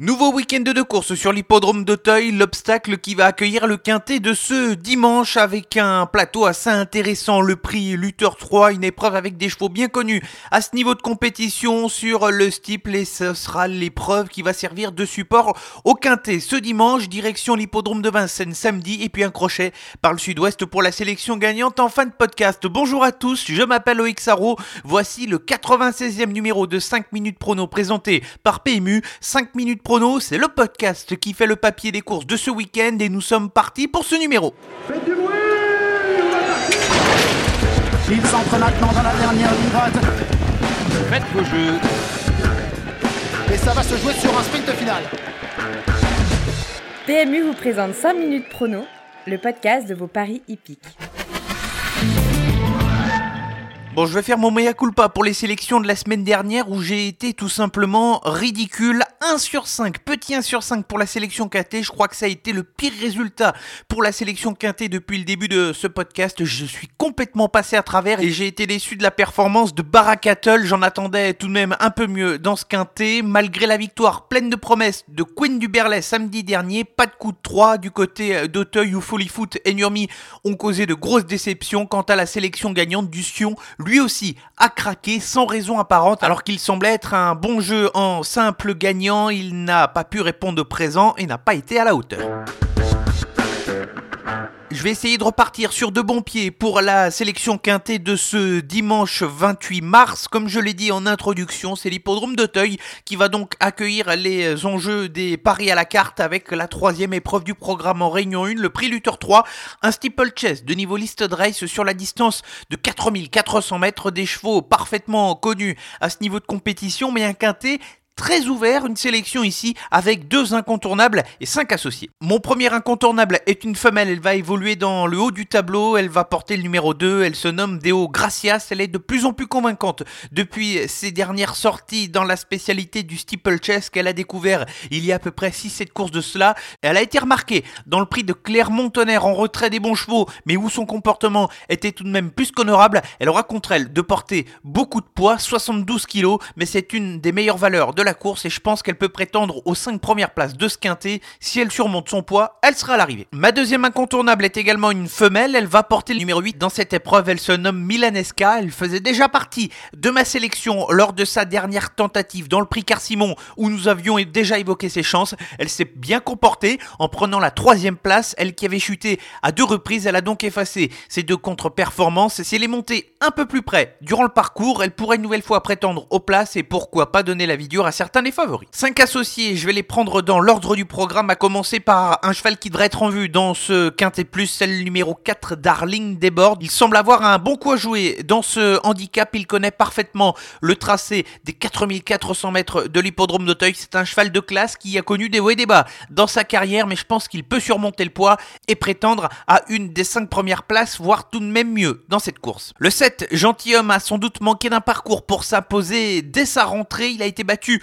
Nouveau week-end de course sur l'hippodrome d'Auteuil, l'obstacle qui va accueillir le quintet de ce dimanche avec un plateau assez intéressant, le prix Luther 3, une épreuve avec des chevaux bien connus à ce niveau de compétition. Sur le steeple et ce sera l'épreuve qui va servir de support au quintet. Ce dimanche, direction l'hippodrome de Vincennes samedi et puis un crochet par le sud-ouest pour la sélection gagnante en fin de podcast. Bonjour à tous, je m'appelle Loïc Sarro, voici le 96e numéro de 5 minutes prono présenté par PMU, 5 minutes Prono, c'est le podcast qui fait le papier des courses de ce week-end et nous sommes partis pour ce numéro. Faites du bruit Il s'entre maintenant dans la dernière ligne droite. Faites vos jeux. Et ça va se jouer sur un sprint final. PMU vous présente 5 minutes prono, le podcast de vos paris hippiques. Bon, je vais faire mon mea culpa pour les sélections de la semaine dernière où j'ai été tout simplement ridicule. 1 sur 5, petit 1 sur 5 pour la sélection KT. Je crois que ça a été le pire résultat pour la sélection KT depuis le début de ce podcast. Je suis complètement passé à travers et j'ai été déçu de la performance de Barakattle. J'en attendais tout de même un peu mieux dans ce quintet. Malgré la victoire pleine de promesses de Queen du Berlay samedi dernier, pas de coup de 3 du côté d'Auteuil où Follyfoot et Nurmi ont causé de grosses déceptions. Quant à la sélection gagnante du Sion, lui aussi a craqué sans raison apparente alors qu'il semblait être un bon jeu en simple gagnant, il n'a pas pu répondre présent et n'a pas été à la hauteur. Je vais essayer de repartir sur de bons pieds pour la sélection quintée de ce dimanche 28 mars. Comme je l'ai dit en introduction, c'est l'hippodrome d'Auteuil qui va donc accueillir les enjeux des paris à la carte avec la troisième épreuve du programme en Réunion 1, le prix Luther 3, un steeplechase de niveau listed race sur la distance de 4400 mètres, des chevaux parfaitement connus à ce niveau de compétition, mais un quintet très ouvert, une sélection ici avec deux incontournables et cinq associés. Mon premier incontournable est une femelle, elle va évoluer dans le haut du tableau, elle va porter le numéro 2, elle se nomme Deo Gracias, elle est de plus en plus convaincante depuis ses dernières sorties dans la spécialité du steeplechase qu'elle a découvert il y a à peu près 6-7 courses de cela. Elle a été remarquée dans le prix de Clermont-Tonnerre en retrait des bons chevaux, mais où son comportement était tout de même plus qu'honorable. Elle aura contre elle de porter beaucoup de poids, 72 kg, mais c'est une des meilleures valeurs de la course et je pense qu'elle peut prétendre aux 5 premières places de ce quintet. Si elle surmonte son poids, elle sera à l'arrivée. Ma deuxième incontournable est également une femelle. Elle va porter le numéro 8 dans cette épreuve. Elle se nomme Milanesca. Elle faisait déjà partie de ma sélection lors de sa dernière tentative dans le prix Car-Simon où nous avions déjà évoqué ses chances. Elle s'est bien comportée en prenant la troisième place. Elle qui avait chuté à deux reprises, elle a donc effacé ses deux contre-performances. Si elle montée un peu plus près durant le parcours, elle pourrait une nouvelle fois prétendre aux places et pourquoi pas donner la vie à certains des favoris. 5 associés, je vais les prendre dans l'ordre du programme, à commencer par un cheval qui devrait être en vue dans ce quintet plus, celle numéro 4, Darling Desbordes. Il semble avoir un bon coup à jouer dans ce handicap, il connaît parfaitement le tracé des 4400 mètres de l'hippodrome d'Auteuil. C'est un cheval de classe qui a connu des hauts et des bas dans sa carrière, mais je pense qu'il peut surmonter le poids et prétendre à une des 5 premières places, voire tout de même mieux dans cette course. Le 7, Gentilhomme, a sans doute manqué d'un parcours pour s'imposer dès sa rentrée. Il a été battu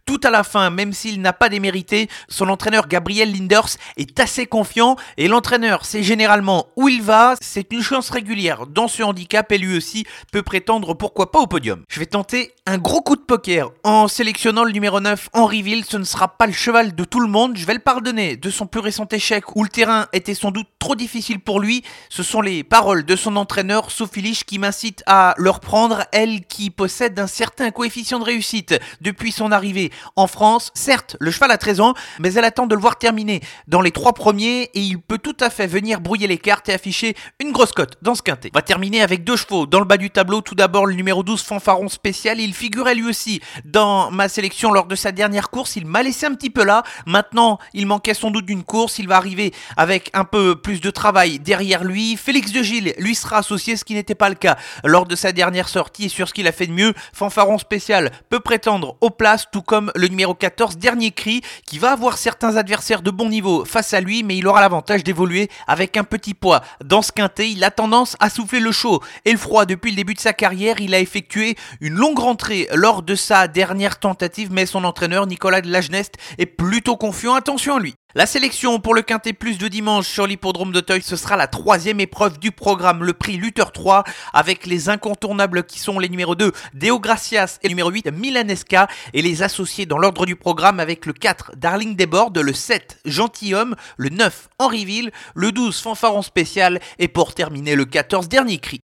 tout à la fin, même s'il n'a pas démérité, son entraîneur Gabriel Linders est assez confiant et l'entraîneur sait généralement où il va, c'est une chance régulière dans ce handicap et lui aussi peut prétendre pourquoi pas au podium. Je vais tenter un gros coup de poker en sélectionnant le numéro 9 Henryville, ce ne sera pas le cheval de tout le monde, je vais le pardonner de son plus récent échec où le terrain était sans doute trop difficile pour lui, ce sont les paroles de son entraîneur Sophie Lich qui m'incitent à le reprendre, elle qui possède un certain coefficient de réussite depuis son arrivée en France. Certes, le cheval a 13 ans, mais elle attend de le voir terminer dans les trois premiers et il peut tout à fait venir brouiller les cartes et afficher une grosse cote dans ce quintet. On va terminer avec deux chevaux dans le bas du tableau. Tout d'abord le numéro 12 Fanfaron spécial. Il figurait lui aussi dans ma sélection lors de sa dernière course. Il m'a laissé un petit peu là. Maintenant, il manquait sans doute d'une course. Il va arriver avec un peu plus de travail derrière lui. Félix de Gilles lui sera associé, ce qui n'était pas le cas lors de sa dernière sortie et sur ce qu'il a fait de mieux. Fanfaron spécial peut prétendre aux places, tout comme le numéro 14, Dernier Cri, qui va avoir certains adversaires de bon niveau face à lui, mais il aura l'avantage d'évoluer avec un petit poids. Dans ce quintet, il a tendance à souffler le chaud et le froid depuis le début de sa carrière. Il a effectué une longue rentrée lors de sa dernière tentative, mais son entraîneur Nicolas de Lagenest est plutôt confiant. Attention à lui. La sélection pour le Quintet Plus de dimanche sur l'hippodrome d'Auteuil, ce sera la troisième épreuve du programme, le prix Luther 3, avec les incontournables qui sont les numéros 2, Deo Gracias et numéro 8, Milanesca, et les associés dans l'ordre du programme avec le 4, Darling Desbordes, le 7, Gentilhomme, le 9, Henryville, le 12, Fanfaron Spécial, et pour terminer le 14, Dernier Cri.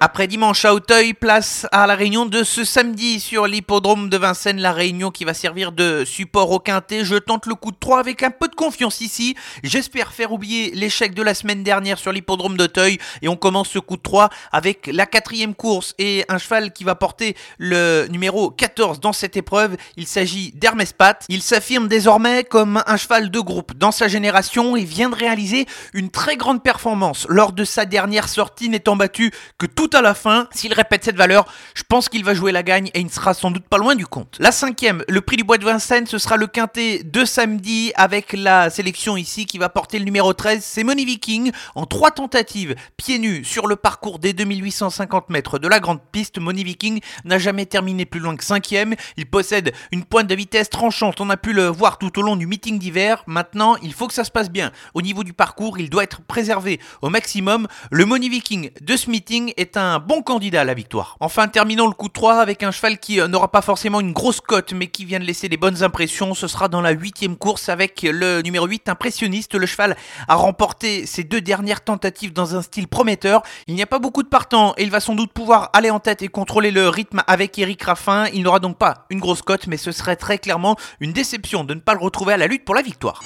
Après dimanche à Auteuil, place à la réunion de ce samedi sur l'hippodrome de Vincennes, la réunion qui va servir de support au quintet. Je tente le coup de 3 avec un peu de confiance ici. J'espère faire oublier l'échec de la semaine dernière sur l'hippodrome d'Auteuil et on commence ce coup de 3 avec la quatrième course et un cheval qui va porter le numéro 14 dans cette épreuve. Il s'agit d'Hermès Pat. Il s'affirme désormais comme un cheval de groupe dans sa génération et vient de réaliser une très grande performance lors de sa dernière sortie n'étant battu que tout à la fin. S'il répète cette valeur, je pense qu'il va jouer la gagne et il ne sera sans doute pas loin du compte. La cinquième, le prix du bois de Vincennes, ce sera le quintet de samedi avec la sélection ici qui va porter le numéro 13. C'est Money Viking en trois tentatives, pieds nus sur le parcours des 2850 mètres de la grande piste. Money Viking n'a jamais terminé plus loin que cinquième. Il possède une pointe de vitesse tranchante. On a pu le voir tout au long du meeting d'hiver. Maintenant, il faut que ça se passe bien. Au niveau du parcours, il doit être préservé au maximum. Le Money Viking de ce meeting est un bon candidat à la victoire. Enfin, terminons le coup 3 avec un cheval qui euh, n'aura pas forcément une grosse cote, mais qui vient de laisser des bonnes impressions. Ce sera dans la huitième course avec le numéro 8, impressionniste. Le cheval a remporté ses deux dernières tentatives dans un style prometteur. Il n'y a pas beaucoup de partants et il va sans doute pouvoir aller en tête et contrôler le rythme avec Eric Raffin. Il n'aura donc pas une grosse cote, mais ce serait très clairement une déception de ne pas le retrouver à la lutte pour la victoire.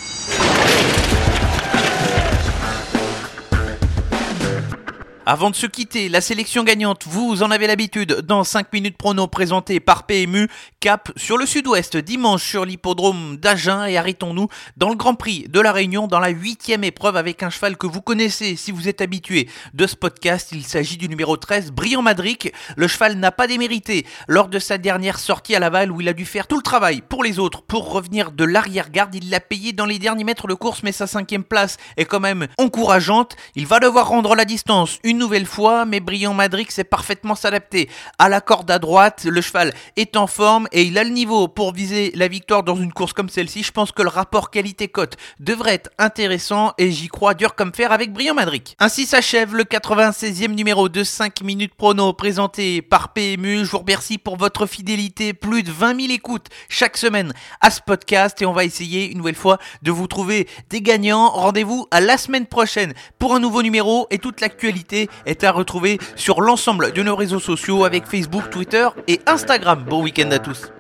Avant de se quitter, la sélection gagnante, vous en avez l'habitude, dans 5 minutes prono présenté par PMU, cap sur le sud-ouest, dimanche sur l'hippodrome d'Agen et arrêtons-nous dans le Grand Prix de la Réunion dans la huitième épreuve avec un cheval que vous connaissez si vous êtes habitué de ce podcast. Il s'agit du numéro 13, Brillant Madric. Le cheval n'a pas démérité lors de sa dernière sortie à Laval où il a dû faire tout le travail pour les autres. Pour revenir de l'arrière-garde, il l'a payé dans les derniers mètres de course, mais sa cinquième place est quand même encourageante. Il va devoir rendre la distance une nouvelle fois, mais Brillant Madrix sait parfaitement s'adapter à la corde à droite. Le cheval est en forme et il a le niveau pour viser la victoire dans une course comme celle-ci. Je pense que le rapport qualité-cote devrait être intéressant et j'y crois dur comme fer avec Brillant Madric. Ainsi s'achève le 96e numéro de 5 minutes prono présenté par PMU. Je vous remercie pour votre fidélité. Plus de 20 000 écoutes chaque semaine à ce podcast et on va essayer une nouvelle fois de vous trouver des gagnants. Rendez-vous à la semaine prochaine pour un nouveau numéro et toute l'actualité est à retrouver sur l'ensemble de nos réseaux sociaux avec Facebook, Twitter et Instagram. Bon week-end à tous.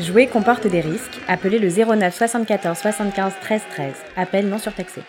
Jouer comporte des risques. Appelez le 09 74 75 13 13. Appel non surtaxé.